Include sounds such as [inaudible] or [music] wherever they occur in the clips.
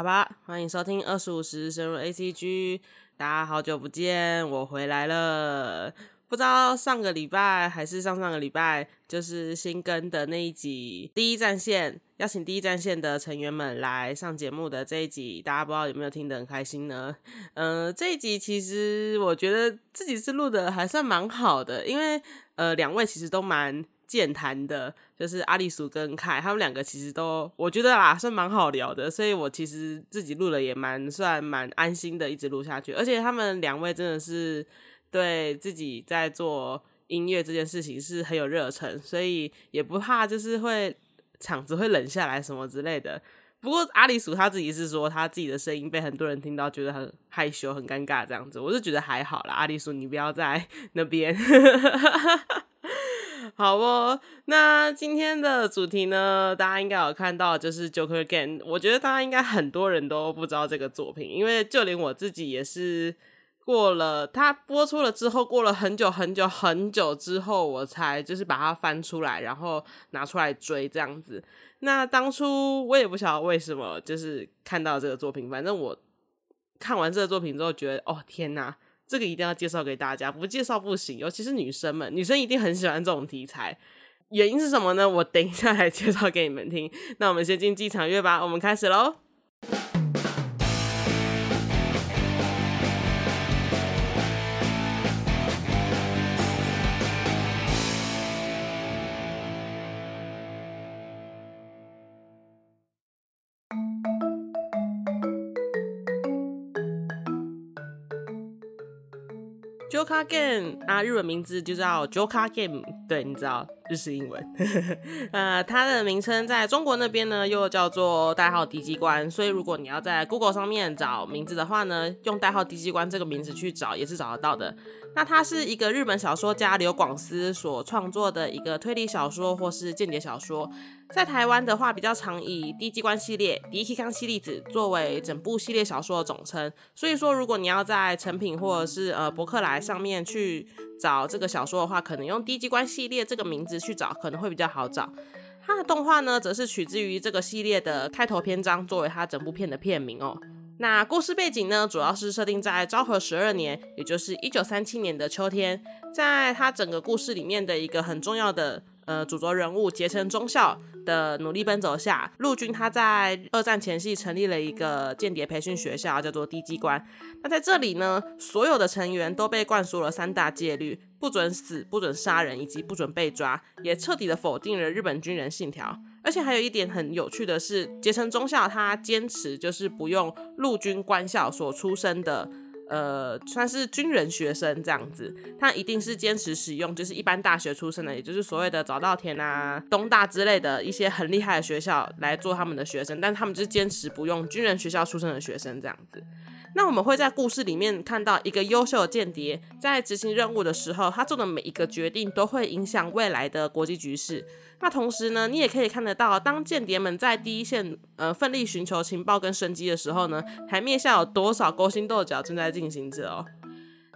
好吧，欢迎收听二十五时深入 A C G，大家好久不见，我回来了。不知道上个礼拜还是上上个礼拜，就是新更的那一集第一战线，邀请第一战线的成员们来上节目的这一集，大家不知道有没有听得很开心呢？嗯，这一集其实我觉得自己是录的还算蛮好的，因为呃两位其实都蛮。健谈的，就是阿丽叔跟凯，他们两个其实都我觉得啊，算蛮好聊的，所以我其实自己录了也蛮算蛮安心的，一直录下去。而且他们两位真的是对自己在做音乐这件事情是很有热忱，所以也不怕就是会场子会冷下来什么之类的。不过阿里叔他自己是说他自己的声音被很多人听到，觉得很害羞、很尴尬这样子。我是觉得还好啦，阿里叔你不要在那边。[laughs] [laughs] 好哦，那今天的主题呢，大家应该有看到，就是《Joker Again》。我觉得大家应该很多人都不知道这个作品，因为就连我自己也是过了它播出了之后，过了很久很久很久之后，我才就是把它翻出来，然后拿出来追这样子。那当初我也不晓得为什么，就是看到这个作品，反正我看完这个作品之后，觉得哦天哪！这个一定要介绍给大家，不介绍不行。尤其是女生们，女生一定很喜欢这种题材。原因是什么呢？我等一下来 [laughs] 介绍给你们听。那我们先进机场乐吧，我们开始喽。Joker Game 啊，日文名字就叫 Joker Game，对，你知道日式英文。[laughs] 呃，它的名称在中国那边呢，又叫做代号敌机关。所以如果你要在 Google 上面找名字的话呢，用代号敌机关这个名字去找也是找得到的。那它是一个日本小说家刘广思所创作的一个推理小说或是间谍小说。在台湾的话，比较常以《低机关系列》《迪奇康系列子》作为整部系列小说的总称。所以说，如果你要在成品或者是呃博客来上面去找这个小说的话，可能用《低机关系列》这个名字去找，可能会比较好找。它的动画呢，则是取自于这个系列的开头篇章，作为它整部片的片名哦。那故事背景呢，主要是设定在昭和十二年，也就是一九三七年的秋天，在它整个故事里面的一个很重要的。呃，主角人物结成中校的努力奔走下，陆军他在二战前夕成立了一个间谍培训学校，叫做低机关。那在这里呢，所有的成员都被灌输了三大戒律：不准死、不准杀人，以及不准被抓，也彻底的否定了日本军人信条。而且还有一点很有趣的是，结成中校他坚持就是不用陆军官校所出身的。呃，算是军人学生这样子，他一定是坚持使用，就是一般大学出身的，也就是所谓的早稻田啊、东大之类的一些很厉害的学校来做他们的学生，但他们就坚持不用军人学校出身的学生这样子。那我们会在故事里面看到一个优秀的间谍在执行任务的时候，他做的每一个决定都会影响未来的国际局势。那同时呢，你也可以看得到，当间谍们在第一线呃奋力寻求情报跟生机的时候呢，台面下有多少勾心斗角正在进行着哦。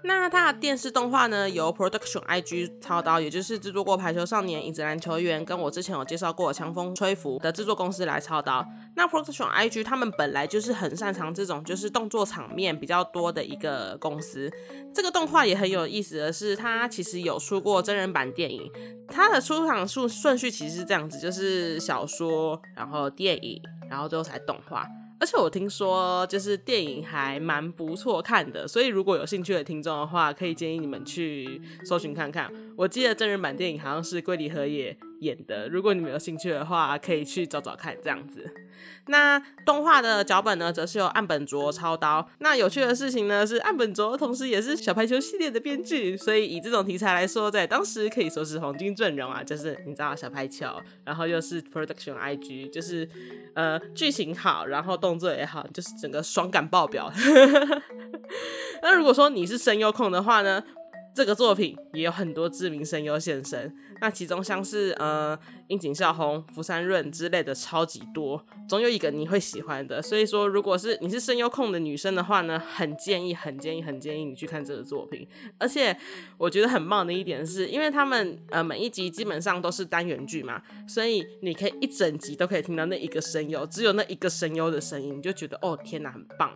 那它的电视动画呢，由 Production IG 操刀，也就是制作过《排球少年》《影子篮球员》跟我之前有介绍过《强风吹拂》的制作公司来操刀。那 Production IG 他们本来就是很擅长这种就是动作场面比较多的一个公司。这个动画也很有意思的是，它其实有出过真人版电影。它的出场顺顺序其实是这样子，就是小说，然后电影，然后最后才动画。而且我听说，就是电影还蛮不错看的，所以如果有兴趣的听众的话，可以建议你们去搜寻看看。我记得真人版电影好像是龟梨和也演的，如果你们有兴趣的话，可以去找找看这样子。那动画的脚本呢，则是由岸本卓操刀。那有趣的事情呢，是岸本卓同时也是小排球系列的编剧，所以以这种题材来说，在当时可以说是黄金阵容啊。就是你知道小排球，然后又是 production IG，就是呃剧情好，然后动作也好，就是整个爽感爆表。[laughs] 那如果说你是声优控的话呢？这个作品也有很多知名声优现身，那其中像是呃樱井孝宏、福山润之类的超级多，总有一个你会喜欢的。所以说，如果是你是声优控的女生的话呢，很建议、很建议、很建议你去看这个作品。而且我觉得很棒的一点是，因为他们呃每一集基本上都是单元剧嘛，所以你可以一整集都可以听到那一个声优，只有那一个声优的声音，你就觉得哦天哪，很棒。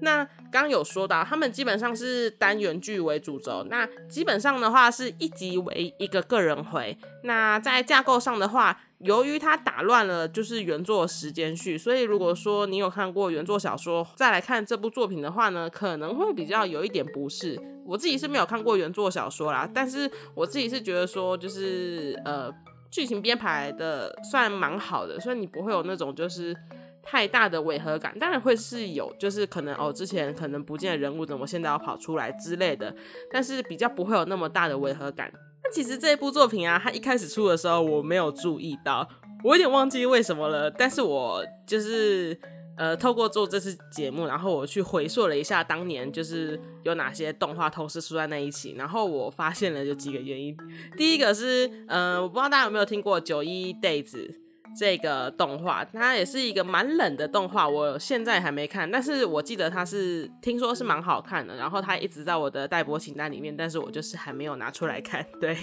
那刚有说到，他们基本上是单元剧为主轴。那基本上的话，是一集为一个个人回。那在架构上的话，由于它打乱了就是原作时间序，所以如果说你有看过原作小说，再来看这部作品的话呢，可能会比较有一点不适。我自己是没有看过原作小说啦，但是我自己是觉得说，就是呃，剧情编排的算蛮好的，所以你不会有那种就是。太大的违和感，当然会是有，就是可能哦，之前可能不见的人物怎么现在要跑出来之类的，但是比较不会有那么大的违和感。那其实这一部作品啊，它一开始出的时候我没有注意到，我有点忘记为什么了。但是我就是呃，透过做这次节目，然后我去回溯了一下当年就是有哪些动画同时出在那一起，然后我发现了有几个原因。第一个是，呃，我不知道大家有没有听过九一 days。这个动画它也是一个蛮冷的动画，我现在还没看，但是我记得它是听说是蛮好看的，然后它一直在我的待播清单里面，但是我就是还没有拿出来看。[laughs] 对，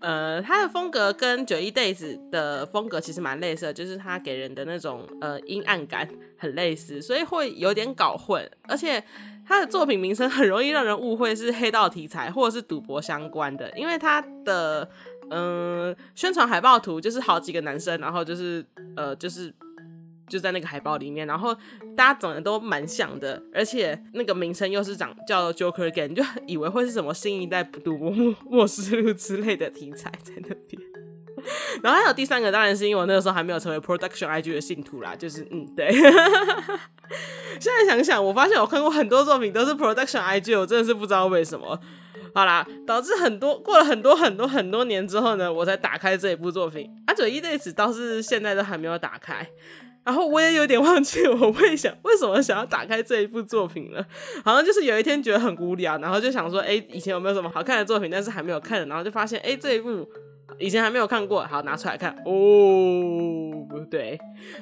呃，它的风格跟九一 days 的风格其实蛮类似，就是它给人的那种呃阴暗感很类似，所以会有点搞混，而且它的作品名称很容易让人误会是黑道题材或者是赌博相关的，因为它的。嗯，宣传海报图就是好几个男生，然后就是呃，就是就在那个海报里面，然后大家长得都蛮像的，而且那个名称又是长叫 Joker Game，就以为会是什么新一代不读末末世录之类的题材在那边。[laughs] 然后还有第三个，当然是因为我那个时候还没有成为 Production IG 的信徒啦，就是嗯，对。[laughs] 现在想想，我发现我看过很多作品都是 Production IG，我真的是不知道为什么。好啦，导致很多过了很多很多很多年之后呢，我才打开这一部作品。阿九一对此倒是现在都还没有打开，然后我也有点忘记我为想 [laughs] 为什么想要打开这一部作品了。好像就是有一天觉得很无聊，然后就想说，哎，以前有没有什么好看的作品，但是还没有看，然后就发现，哎，这一部以前还没有看过，好拿出来看。哦，不对，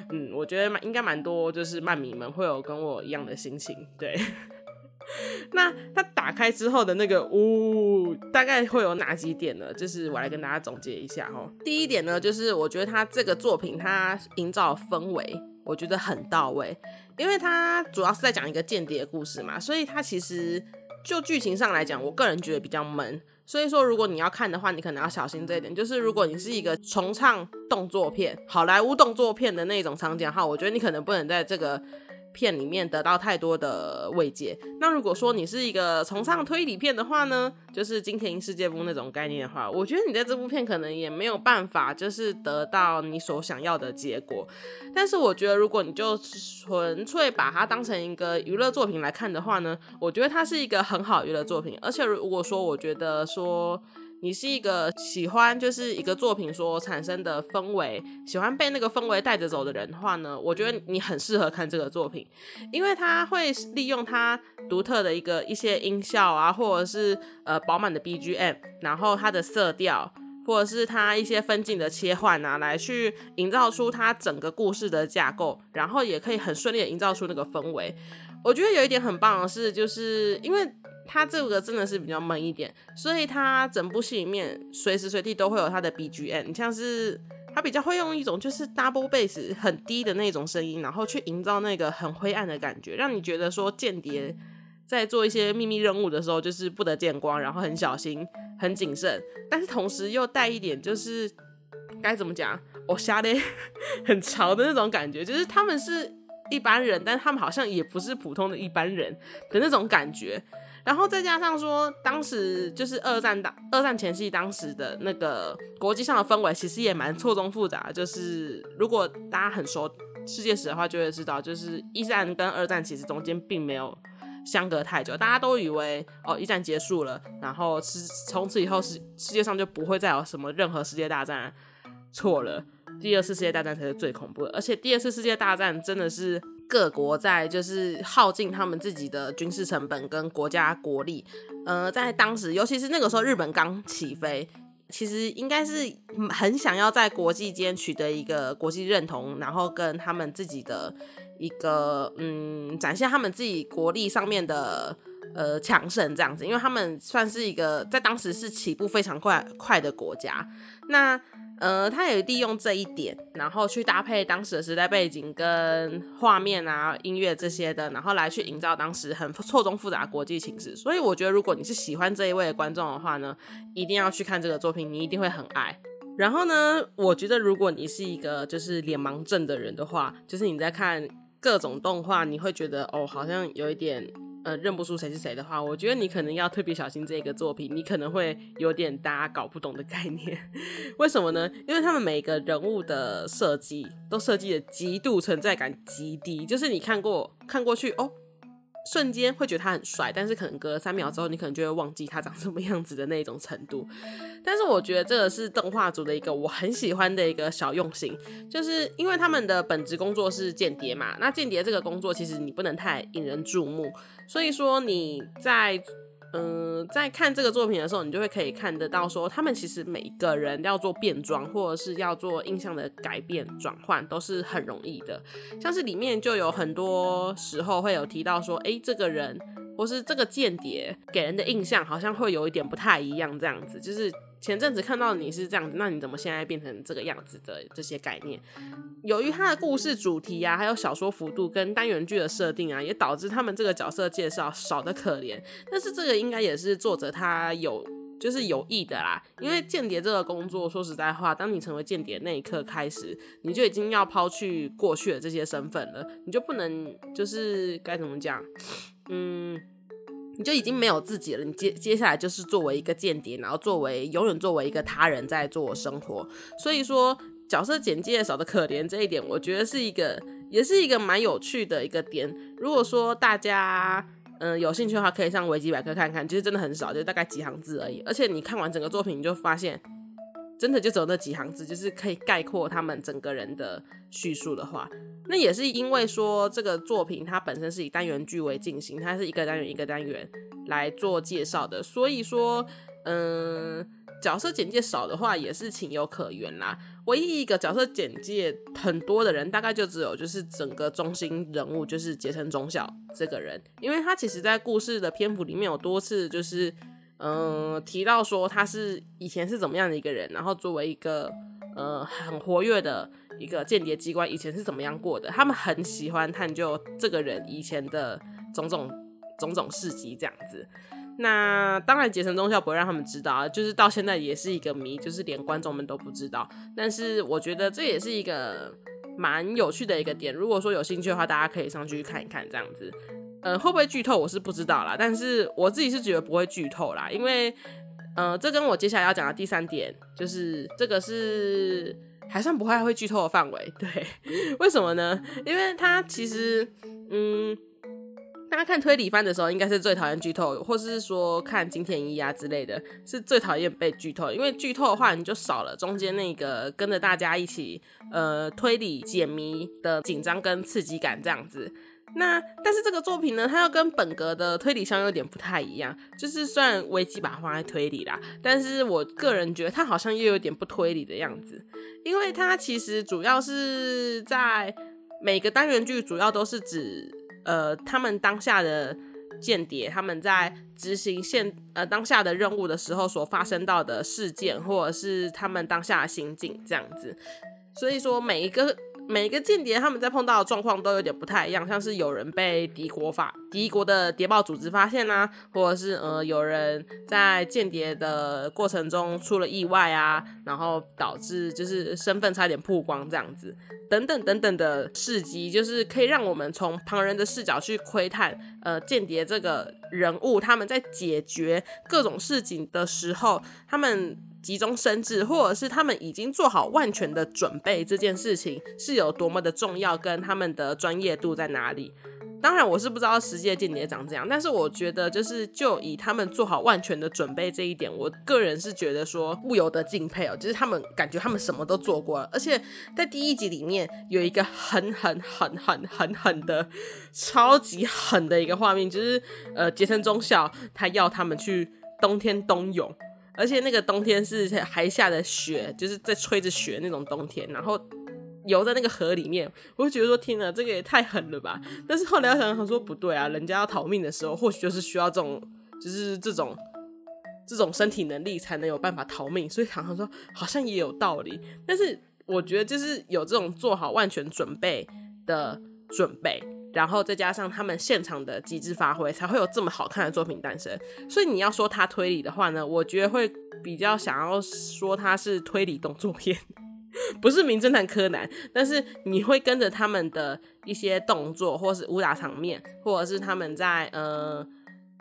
嗯，我觉得蛮应该蛮多，就是漫迷们会有跟我一样的心情，对。[laughs] 那它打开之后的那个呜，大概会有哪几点呢？就是我来跟大家总结一下哈。第一点呢，就是我觉得它这个作品它营造氛围，我觉得很到位，因为它主要是在讲一个间谍故事嘛，所以它其实就剧情上来讲，我个人觉得比较闷。所以说，如果你要看的话，你可能要小心这一点。就是如果你是一个重唱动作片、好莱坞动作片的那种场景的话，我觉得你可能不能在这个。片里面得到太多的慰藉。那如果说你是一个崇尚推理片的话呢，就是金田一世界部那种概念的话，我觉得你在这部片可能也没有办法，就是得到你所想要的结果。但是我觉得，如果你就纯粹把它当成一个娱乐作品来看的话呢，我觉得它是一个很好娱乐作品。而且如果说，我觉得说。你是一个喜欢就是一个作品所产生的氛围，喜欢被那个氛围带着走的人的话呢，我觉得你很适合看这个作品，因为它会利用它独特的一个一些音效啊，或者是呃饱满的 BGM，然后它的色调，或者是它一些分镜的切换啊，来去营造出它整个故事的架构，然后也可以很顺利的营造出那个氛围。我觉得有一点很棒的是，就是因为。他这个真的是比较闷一点，所以他整部戏里面随时随地都会有他的 BGM，像是他比较会用一种就是 double bass 很低的那种声音，然后去营造那个很灰暗的感觉，让你觉得说间谍在做一些秘密任务的时候就是不得见光，然后很小心、很谨慎，但是同时又带一点就是该怎么讲，我瞎的 [laughs] 很潮的那种感觉，就是他们是一般人，但他们好像也不是普通的一般人的那种感觉。然后再加上说，当时就是二战当二战前夕，当时的那个国际上的氛围其实也蛮错综复杂。就是如果大家很熟世界史的话，就会知道，就是一战跟二战其实中间并没有相隔太久。大家都以为哦，一战结束了，然后是从此以后世世界上就不会再有什么任何世界大战。错了，第二次世界大战才是最恐怖的。而且第二次世界大战真的是各国在就是耗尽他们自己的军事成本跟国家国力，呃，在当时，尤其是那个时候，日本刚起飞，其实应该是很想要在国际间取得一个国际认同，然后跟他们自己的一个嗯，展现他们自己国力上面的呃强盛这样子，因为他们算是一个在当时是起步非常快快的国家，那。呃，他也利用这一点，然后去搭配当时的时代背景跟画面啊、音乐这些的，然后来去营造当时很错综复杂国际情势。所以我觉得，如果你是喜欢这一位的观众的话呢，一定要去看这个作品，你一定会很爱。然后呢，我觉得如果你是一个就是脸盲症的人的话，就是你在看各种动画，你会觉得哦，好像有一点。呃，认不出谁是谁的话，我觉得你可能要特别小心这个作品，你可能会有点大家搞不懂的概念。[laughs] 为什么呢？因为他们每个人物的设计都设计的极度存在感极低，就是你看过看过去哦。瞬间会觉得他很帅，但是可能隔三秒之后，你可能就会忘记他长什么样子的那种程度。但是我觉得这个是动画组的一个我很喜欢的一个小用心，就是因为他们的本职工作是间谍嘛，那间谍这个工作其实你不能太引人注目，所以说你在。嗯，在看这个作品的时候，你就会可以看得到，说他们其实每一个人要做变装，或者是要做印象的改变转换，都是很容易的。像是里面就有很多时候会有提到说，哎，这个人或是这个间谍给人的印象好像会有一点不太一样，这样子就是。前阵子看到你是这样子，那你怎么现在变成这个样子的这些概念？由于他的故事主题啊，还有小说幅度跟单元剧的设定啊，也导致他们这个角色介绍少的可怜。但是这个应该也是作者他有就是有意的啦，因为间谍这个工作，说实在话，当你成为间谍那一刻开始，你就已经要抛去过去的这些身份了，你就不能就是该怎么讲，嗯。你就已经没有自己了，你接接下来就是作为一个间谍，然后作为永远作为一个他人在做生活。所以说角色简介少的可怜这一点，我觉得是一个也是一个蛮有趣的一个点。如果说大家嗯有兴趣的话，可以上维基百科看看，其实真的很少，就大概几行字而已。而且你看完整个作品，你就发现。真的就只有那几行字，就是可以概括他们整个人的叙述的话。那也是因为说这个作品它本身是以单元剧为进行，它是一个单元一个单元来做介绍的，所以说，嗯，角色简介少的话也是情有可原啦。唯一一个角色简介很多的人，大概就只有就是整个中心人物就是结成中校这个人，因为他其实在故事的篇幅里面有多次就是。嗯，提到说他是以前是怎么样的一个人，然后作为一个呃很活跃的一个间谍机关，以前是怎么样过的？他们很喜欢探究这个人以前的种种种种事迹，这样子。那当然，杰森中校不会让他们知道啊，就是到现在也是一个谜，就是连观众们都不知道。但是我觉得这也是一个蛮有趣的一个点。如果说有兴趣的话，大家可以上去看一看，这样子。呃，会不会剧透我是不知道啦，但是我自己是觉得不会剧透啦，因为，呃，这跟我接下来要讲的第三点，就是这个是还算不会会剧透的范围。[laughs] 对，为什么呢？因为他其实，嗯，大家看推理番的时候，应该是最讨厌剧透，或是说看金田一啊之类的，是最讨厌被剧透，因为剧透的话，你就少了中间那个跟着大家一起呃推理解谜的紧张跟刺激感，这样子。那但是这个作品呢，它又跟本格的推理上有点不太一样。就是虽然危机把它放在推理啦，但是我个人觉得它好像又有点不推理的样子，因为它其实主要是在每个单元剧主要都是指呃他们当下的间谍他们在执行现呃当下的任务的时候所发生到的事件，或者是他们当下的心境这样子。所以说每一个。每个间谍他们在碰到的状况都有点不太一样，像是有人被敌国法敌国的谍报组织发现啊，或者是呃有人在间谍的过程中出了意外啊，然后导致就是身份差点曝光这样子，等等等等的事迹，就是可以让我们从旁人的视角去窥探呃间谍这个人物他们在解决各种事情的时候，他们。急中生智，或者是他们已经做好万全的准备，这件事情是有多么的重要，跟他们的专业度在哪里？当然我是不知道实际的间谍长这样，但是我觉得就是就以他们做好万全的准备这一点，我个人是觉得说不由得敬佩哦，就是他们感觉他们什么都做过了，而且在第一集里面有一个很很很很很狠的超级狠的一个画面，就是呃杰森中校他要他们去冬天冬泳。而且那个冬天是还下的雪，就是在吹着雪那种冬天，然后游在那个河里面，我就觉得说天哪，这个也太狠了吧！但是后来想想说不对啊，人家要逃命的时候，或许就是需要这种，就是这种这种身体能力才能有办法逃命，所以想想说好像也有道理。但是我觉得就是有这种做好万全准备的准备。然后再加上他们现场的极致发挥，才会有这么好看的作品诞生。所以你要说它推理的话呢，我觉得会比较想要说它是推理动作片，[laughs] 不是名侦探柯南。但是你会跟着他们的一些动作，或是武打场面，或者是他们在呃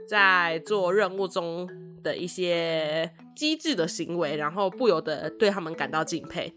在做任务中的一些机智的行为，然后不由得对他们感到敬佩。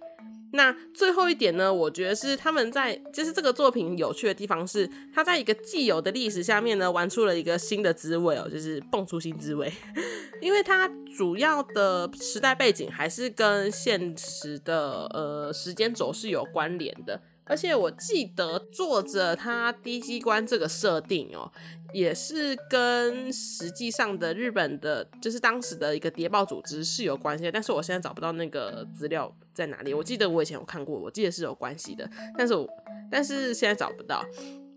那最后一点呢？我觉得是他们在，就是这个作品有趣的地方是，他在一个既有的历史下面呢，玩出了一个新的滋味哦，就是蹦出新滋味。[laughs] 因为它主要的时代背景还是跟现实的呃时间轴是有关联的。而且我记得作者他低机关这个设定哦，也是跟实际上的日本的，就是当时的一个谍报组织是有关系的。但是我现在找不到那个资料在哪里。我记得我以前有看过，我记得是有关系的，但是我但是现在找不到。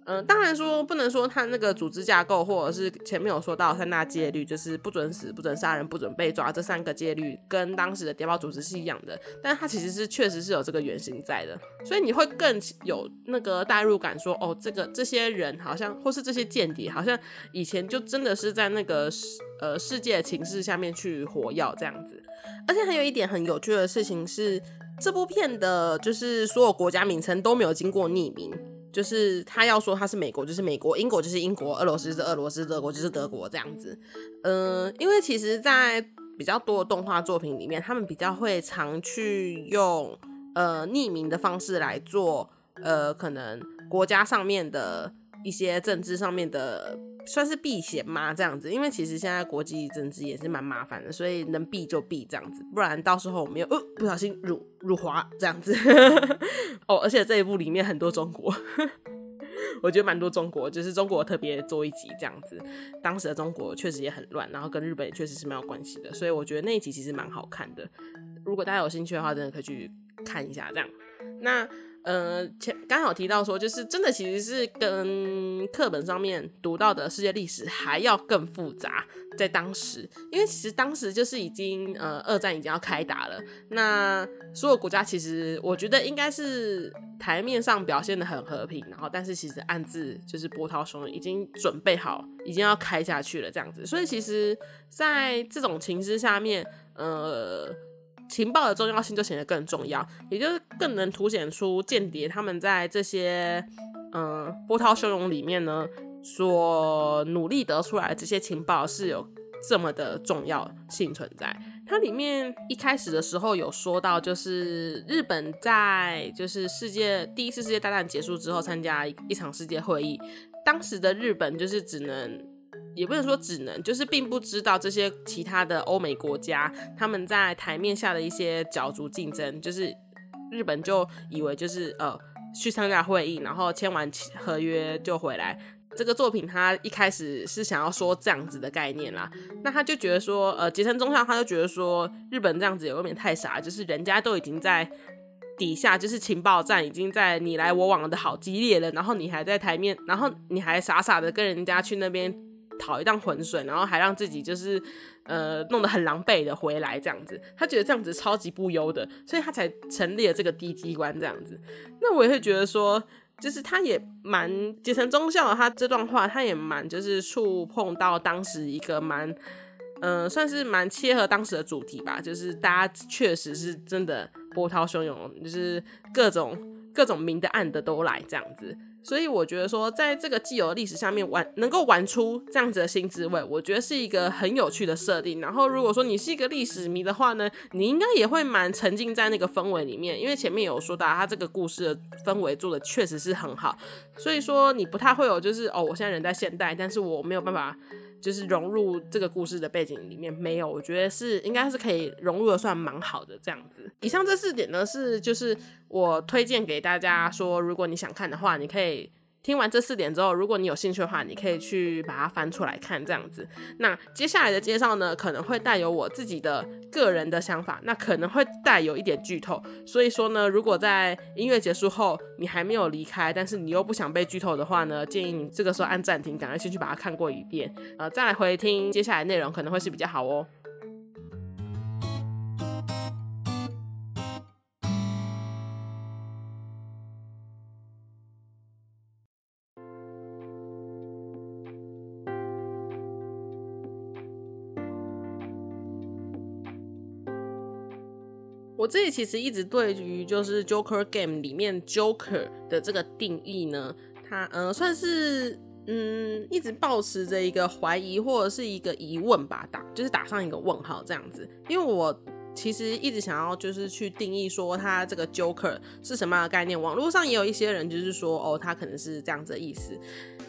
嗯，当然说不能说他那个组织架构，或者是前面有说到三大戒律，就是不准死、不准杀人、不准被抓这三个戒律，跟当时的谍报组织是一样的。但是它其实是确实是有这个原型在的，所以你会更有那个代入感，说哦，这个这些人好像，或是这些间谍，好像以前就真的是在那个世呃世界情势下面去活跃这样子。而且还有一点很有趣的事情是，这部片的就是所有国家名称都没有经过匿名。就是他要说他是美国，就是美国；英国就是英国；俄罗斯是俄罗斯；德国就是德国这样子。嗯，因为其实，在比较多的动画作品里面，他们比较会常去用呃匿名的方式来做呃可能国家上面的一些政治上面的。算是避险吗？这样子，因为其实现在国际政治也是蛮麻烦的，所以能避就避这样子，不然到时候我们又呃不小心辱辱华这样子。[laughs] 哦，而且这一部里面很多中国，[laughs] 我觉得蛮多中国，就是中国特别做一集这样子。当时的中国确实也很乱，然后跟日本也确实是蛮有关系的，所以我觉得那一集其实蛮好看的。如果大家有兴趣的话，真的可以去看一下这样。那。呃，前刚好提到说，就是真的其实是跟课本上面读到的世界历史还要更复杂，在当时，因为其实当时就是已经呃二战已经要开打了，那所有国家其实我觉得应该是台面上表现的很和平，然后但是其实暗自就是波涛汹涌，已经准备好，已经要开下去了这样子，所以其实在这种情势下面，呃。情报的重要性就显得更重要，也就是更能凸显出间谍他们在这些嗯波涛汹涌里面呢，所努力得出来的这些情报是有这么的重要性存在。它里面一开始的时候有说到，就是日本在就是世界第一次世界大战结束之后参加一场世界会议，当时的日本就是只能。也不能说只能，就是并不知道这些其他的欧美国家他们在台面下的一些角逐竞争，就是日本就以为就是呃去参加会议，然后签完合约就回来。这个作品他一开始是想要说这样子的概念啦，那他就觉得说呃结成中校他就觉得说日本这样子也有点太傻，就是人家都已经在底下就是情报战已经在你来我往的好激烈了，然后你还在台面，然后你还傻傻的跟人家去那边。讨一趟浑水，然后还让自己就是呃弄得很狼狈的回来这样子，他觉得这样子超级不优的，所以他才成立了这个低机关这样子。那我也会觉得说，就是他也蛮结成忠孝，他这段话他也蛮就是触碰到当时一个蛮嗯算是蛮切合当时的主题吧，就是大家确实是真的波涛汹涌，就是各种各种明的暗的都来这样子。所以我觉得说，在这个既有的历史下面玩，能够玩出这样子的新滋味，我觉得是一个很有趣的设定。然后，如果说你是一个历史迷的话呢，你应该也会蛮沉浸在那个氛围里面，因为前面有说到，他这个故事的氛围做的确实是很好。所以说，你不太会有就是哦，我现在人在现代，但是我没有办法就是融入这个故事的背景里面，没有，我觉得是应该是可以融入的，算蛮好的这样子。以上这四点呢，是就是我推荐给大家说，如果你想看的话，你可以。听完这四点之后，如果你有兴趣的话，你可以去把它翻出来看，这样子。那接下来的介绍呢，可能会带有我自己的个人的想法，那可能会带有一点剧透。所以说呢，如果在音乐结束后你还没有离开，但是你又不想被剧透的话呢，建议你这个时候按暂停，赶快先去把它看过一遍，呃，再来回听接下来内容，可能会是比较好哦。自己其实一直对于就是 Joker Game 里面 Joker 的这个定义呢，它呃算是嗯一直保持着一个怀疑或者是一个疑问吧，打就是打上一个问号这样子。因为我其实一直想要就是去定义说它这个 Joker 是什么样的概念。网络上也有一些人就是说哦，它可能是这样子的意思，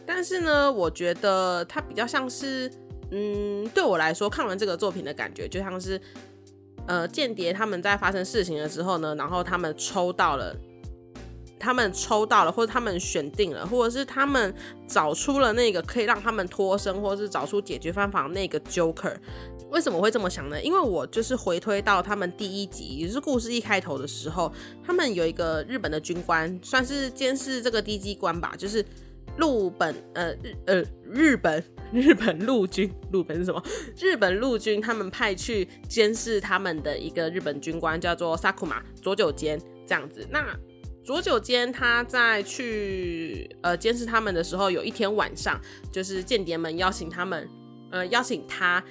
但是呢，我觉得它比较像是嗯对我来说看完这个作品的感觉就像是。呃，间谍他们在发生事情的时候呢，然后他们抽到了，他们抽到了，或者他们选定了，或者是他们找出了那个可以让他们脱身，或者是找出解决方法那个 Joker。为什么会这么想呢？因为我就是回推到他们第一集，也是故事一开头的时候，他们有一个日本的军官，算是监视这个低机关吧，就是。陆本呃日呃日本 [laughs] 日本陆军陆本是什么？日本陆军他们派去监视他们的一个日本军官叫做萨库马左久间这样子。那左久间他在去呃监视他们的时候，有一天晚上，就是间谍们邀请他们呃邀请他。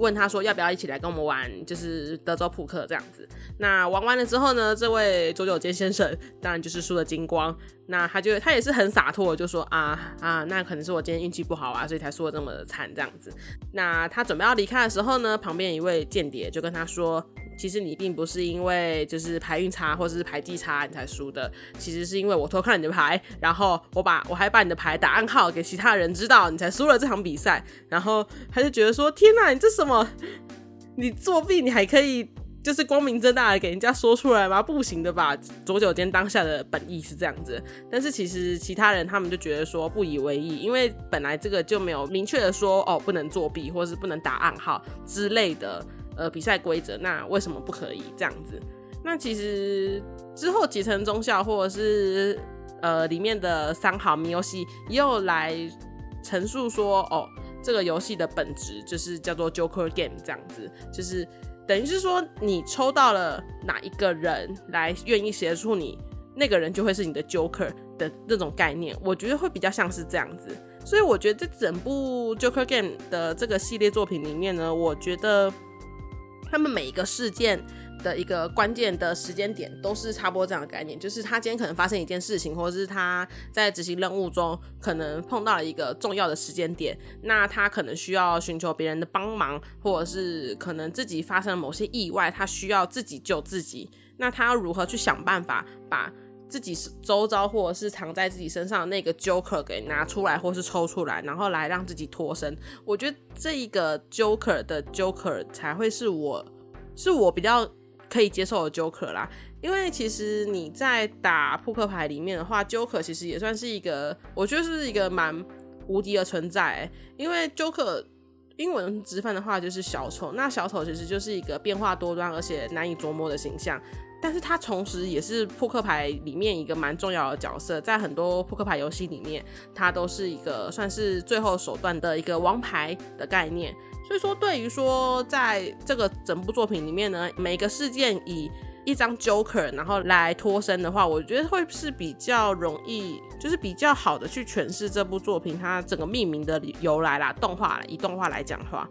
问他说要不要一起来跟我们玩，就是德州扑克这样子。那玩完了之后呢，这位左九间先生当然就是输的精光。那他就他也是很洒脱，就说啊啊，那可能是我今天运气不好啊，所以才输的这么惨这样子。那他准备要离开的时候呢，旁边一位间谍就跟他说。其实你并不是因为就是牌运差或者是牌技差你才输的，其实是因为我偷看你的牌，然后我把我还把你的牌打暗号给其他人知道，你才输了这场比赛。然后他就觉得说：天哪，你这什么？你作弊，你还可以就是光明正大的给人家说出来吗？不行的吧？左九间当下的本意是这样子，但是其实其他人他们就觉得说不以为意，因为本来这个就没有明确的说哦不能作弊或是不能打暗号之类的。呃，比赛规则那为什么不可以这样子？那其实之后集成中校或者是呃里面的三好迷游戏又来陈述说，哦，这个游戏的本质就是叫做 Joker Game 这样子，就是等于是说你抽到了哪一个人来愿意协助你，那个人就会是你的 Joker 的那种概念。我觉得会比较像是这样子，所以我觉得这整部 Joker Game 的这个系列作品里面呢，我觉得。他们每一个事件的一个关键的时间点都是差不多这样的概念，就是他今天可能发生一件事情，或者是他在执行任务中可能碰到了一个重要的时间点，那他可能需要寻求别人的帮忙，或者是可能自己发生了某些意外，他需要自己救自己，那他要如何去想办法把？自己是周遭或者是藏在自己身上那个 Joker 给拿出来，或是抽出来，然后来让自己脱身。我觉得这一个 Joker 的 Joker 才会是我是我比较可以接受的 Joker 啦。因为其实你在打扑克牌里面的话，Joker 其实也算是一个，我觉得是一个蛮无敌的存在。因为 Joker 英文直翻的话就是小丑，那小丑其实就是一个变化多端而且难以琢磨的形象。但是它同时也是扑克牌里面一个蛮重要的角色，在很多扑克牌游戏里面，它都是一个算是最后手段的一个王牌的概念。所以说，对于说在这个整部作品里面呢，每个事件以一张 Joker 然后来脱身的话，我觉得会是比较容易，就是比较好的去诠释这部作品它整个命名的由来啦。动画以动画来讲话，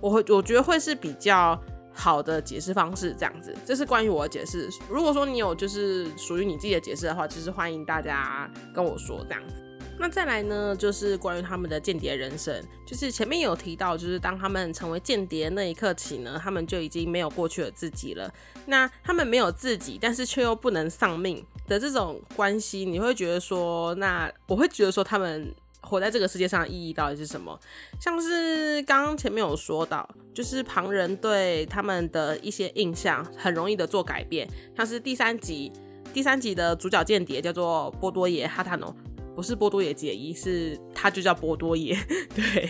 我会我觉得会是比较。好的解释方式，这样子，这是关于我的解释。如果说你有就是属于你自己的解释的话，就是欢迎大家跟我说这样子。那再来呢，就是关于他们的间谍人生，就是前面有提到，就是当他们成为间谍那一刻起呢，他们就已经没有过去的自己了。那他们没有自己，但是却又不能丧命的这种关系，你会觉得说，那我会觉得说他们。活在这个世界上的意义到底是什么？像是刚刚前面有说到，就是旁人对他们的一些印象很容易的做改变。像是第三集，第三集的主角间谍叫做波多野哈塔诺，不是波多野结衣，是他就叫波多野。[laughs] 对，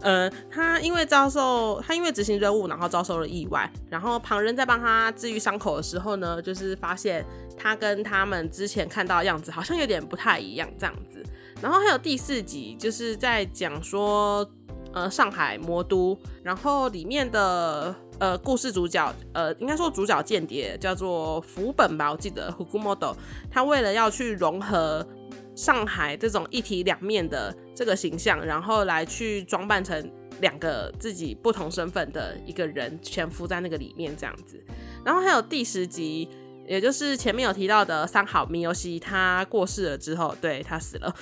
呃，他因为遭受他因为执行任务，然后遭受了意外，然后旁人在帮他治愈伤口的时候呢，就是发现他跟他们之前看到的样子好像有点不太一样，这样子。然后还有第四集，就是在讲说，呃，上海魔都，然后里面的呃故事主角，呃，应该说主角间谍叫做福本吧，我记得 Hugumodo，他为了要去融合上海这种一体两面的这个形象，然后来去装扮成两个自己不同身份的一个人，潜伏在那个里面这样子。然后还有第十集。也就是前面有提到的三好米游戏，他过世了之后，对他死了。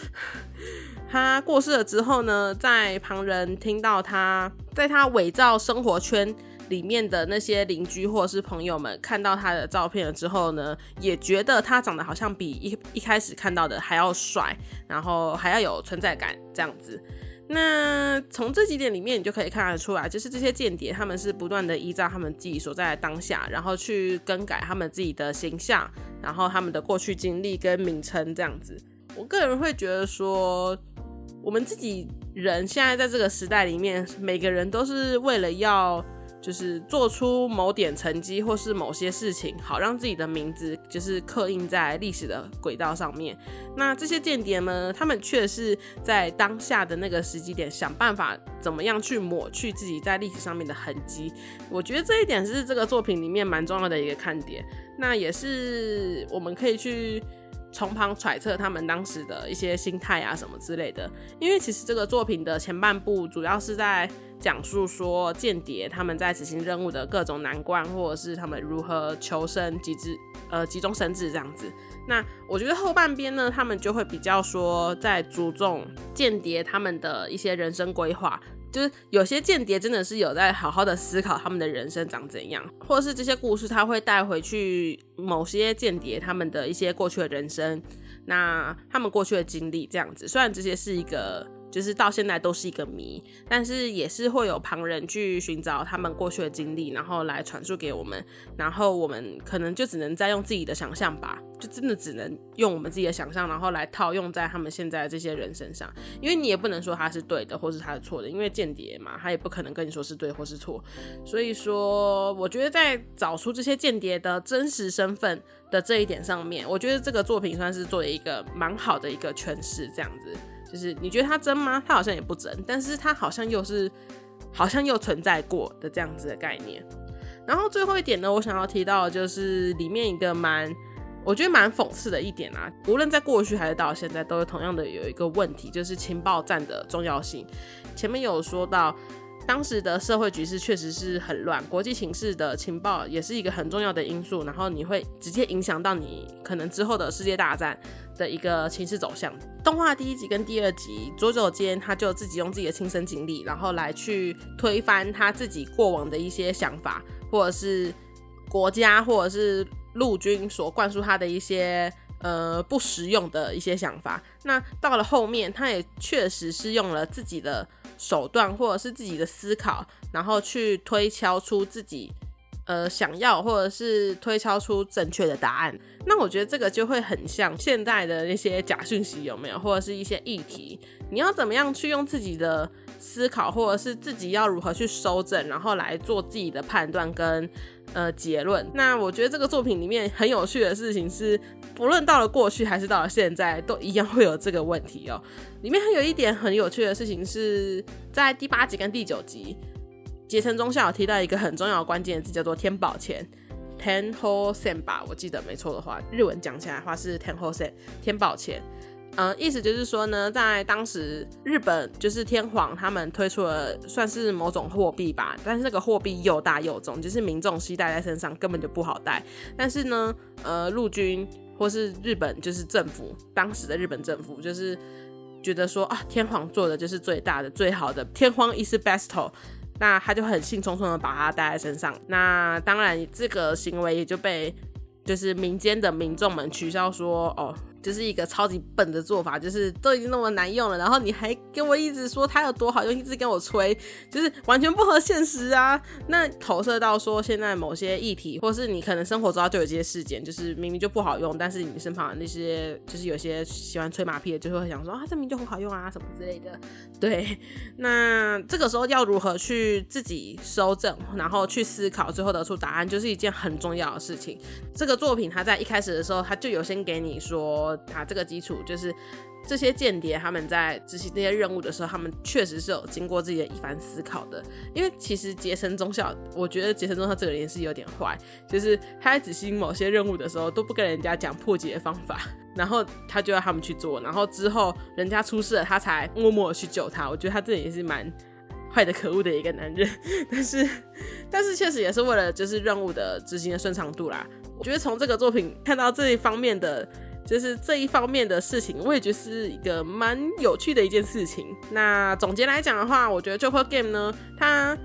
他过世了之后呢，在旁人听到他在他伪造生活圈里面的那些邻居或者是朋友们看到他的照片了之后呢，也觉得他长得好像比一一开始看到的还要帅，然后还要有存在感这样子。那从这几点里面，你就可以看得出来，就是这些间谍他们是不断的依照他们自己所在的当下，然后去更改他们自己的形象，然后他们的过去经历跟名称这样子。我个人会觉得说，我们自己人现在在这个时代里面，每个人都是为了要。就是做出某点成绩，或是某些事情，好让自己的名字就是刻印在历史的轨道上面。那这些间谍呢，他们却是在当下的那个时机点，想办法怎么样去抹去自己在历史上面的痕迹。我觉得这一点是这个作品里面蛮重要的一个看点。那也是我们可以去。从旁揣测他们当时的一些心态啊什么之类的，因为其实这个作品的前半部主要是在讲述说间谍他们在执行任务的各种难关，或者是他们如何求生、集智呃集中生智这样子。那我觉得后半边呢，他们就会比较说在注重间谍他们的一些人生规划。就是有些间谍真的是有在好好的思考他们的人生长怎样，或者是这些故事他会带回去某些间谍他们的一些过去的人生，那他们过去的经历这样子。虽然这些是一个。就是到现在都是一个谜，但是也是会有旁人去寻找他们过去的经历，然后来传述给我们，然后我们可能就只能再用自己的想象吧，就真的只能用我们自己的想象，然后来套用在他们现在这些人身上，因为你也不能说他是对的，或是他是错的，因为间谍嘛，他也不可能跟你说是对或是错，所以说，我觉得在找出这些间谍的真实身份的这一点上面，我觉得这个作品算是做了一个蛮好的一个诠释，这样子。就是你觉得他真吗？他好像也不真，但是他好像又是，好像又存在过的这样子的概念。然后最后一点呢，我想要提到就是里面一个蛮，我觉得蛮讽刺的一点啊，无论在过去还是到现在，都是同样的有一个问题，就是情报战的重要性。前面有说到。当时的社会局势确实是很乱，国际情势的情报也是一个很重要的因素，然后你会直接影响到你可能之后的世界大战的一个情势走向。动画第一集跟第二集，佐佐间他就自己用自己的亲身经历，然后来去推翻他自己过往的一些想法，或者是国家或者是陆军所灌输他的一些呃不实用的一些想法。那到了后面，他也确实是用了自己的。手段或者是自己的思考，然后去推敲出自己呃想要，或者是推敲出正确的答案。那我觉得这个就会很像现在的那些假讯息有没有，或者是一些议题，你要怎么样去用自己的思考，或者是自己要如何去收正，然后来做自己的判断跟呃结论。那我觉得这个作品里面很有趣的事情是。不论到了过去还是到了现在，都一样会有这个问题哦。里面还有一点很有趣的事情是在第八集跟第九集，结成中校提到一个很重要的关键字，叫做天宝钱 Ten h o l e Sen） 吧，我记得没错的话，日文讲起来的话是 Ten h o l e Sen，天宝钱。呃，意思就是说呢，在当时日本就是天皇他们推出了算是某种货币吧，但是这个货币又大又重，就是民众携带在身上根本就不好带。但是呢，呃，陆军或是日本就是政府，当时的日本政府就是觉得说啊，天皇做的就是最大的、最好的，天皇 is best，那他就很兴冲冲的把它带在身上。那当然，这个行为也就被就是民间的民众们取笑说哦。就是一个超级笨的做法，就是都已经那么难用了，然后你还跟我一直说它有多好用，一直跟我吹，就是完全不合现实啊！那投射到说现在某些议题，或是你可能生活中就有这些事件，就是明明就不好用，但是你身旁那些就是有些喜欢吹马屁的，就会想说啊，这明就很好用啊，什么之类的。对，那这个时候要如何去自己修正，然后去思考，最后得出答案，就是一件很重要的事情。这个作品它在一开始的时候，它就有先给你说。打这个基础就是这些间谍他们在执行这些任务的时候，他们确实是有经过自己的一番思考的。因为其实杰森中校，我觉得杰森中校这个人是有点坏，就是他在执行某些任务的时候都不跟人家讲破解的方法，然后他就要他们去做，然后之后人家出事了，他才默默的去救他。我觉得他这也是蛮坏的、可恶的一个男人。[laughs] 但是，但是确实也是为了就是任务的执行的顺畅度啦。我觉得从这个作品看到这一方面的。就是这一方面的事情，我也觉得是一个蛮有趣的一件事情。那总结来讲的话，我觉得《Joker Game》呢，它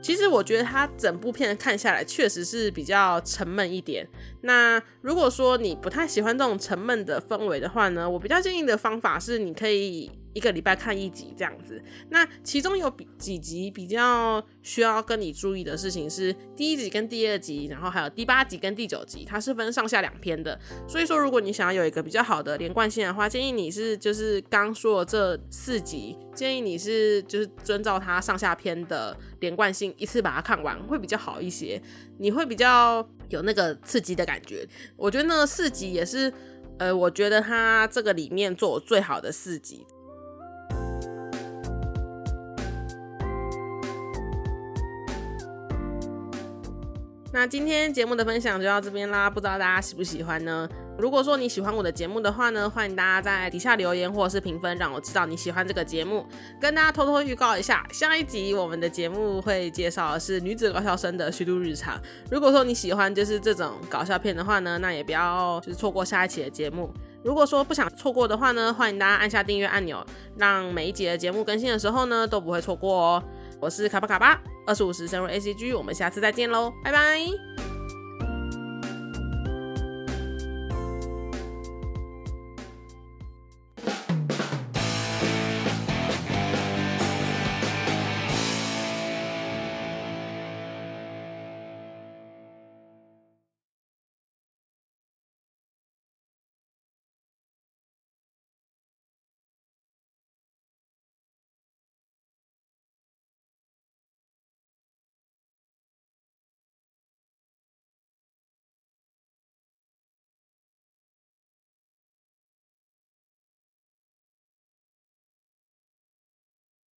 其实我觉得它整部片看下来确实是比较沉闷一点。那如果说你不太喜欢这种沉闷的氛围的话呢，我比较建议的方法是你可以。一个礼拜看一集这样子，那其中有比几集比较需要跟你注意的事情是第一集跟第二集，然后还有第八集跟第九集，它是分上下两篇的。所以说，如果你想要有一个比较好的连贯性的话，建议你是就是刚说的这四集，建议你是就是遵照它上下篇的连贯性，一次把它看完会比较好一些，你会比较有那个刺激的感觉。我觉得那四集也是，呃，我觉得它这个里面做最好的四集。那今天节目的分享就到这边啦，不知道大家喜不喜欢呢？如果说你喜欢我的节目的话呢，欢迎大家在底下留言或者是评分，让我知道你喜欢这个节目。跟大家偷偷预告一下，下一集我们的节目会介绍的是女子高校生的虚度日常。如果说你喜欢就是这种搞笑片的话呢，那也不要就是错过下一期的节目。如果说不想错过的话呢，欢迎大家按下订阅按钮，让每一集的节目更新的时候呢都不会错过哦。我是卡巴卡巴，二十五时深入 A C G，我们下次再见喽，拜拜。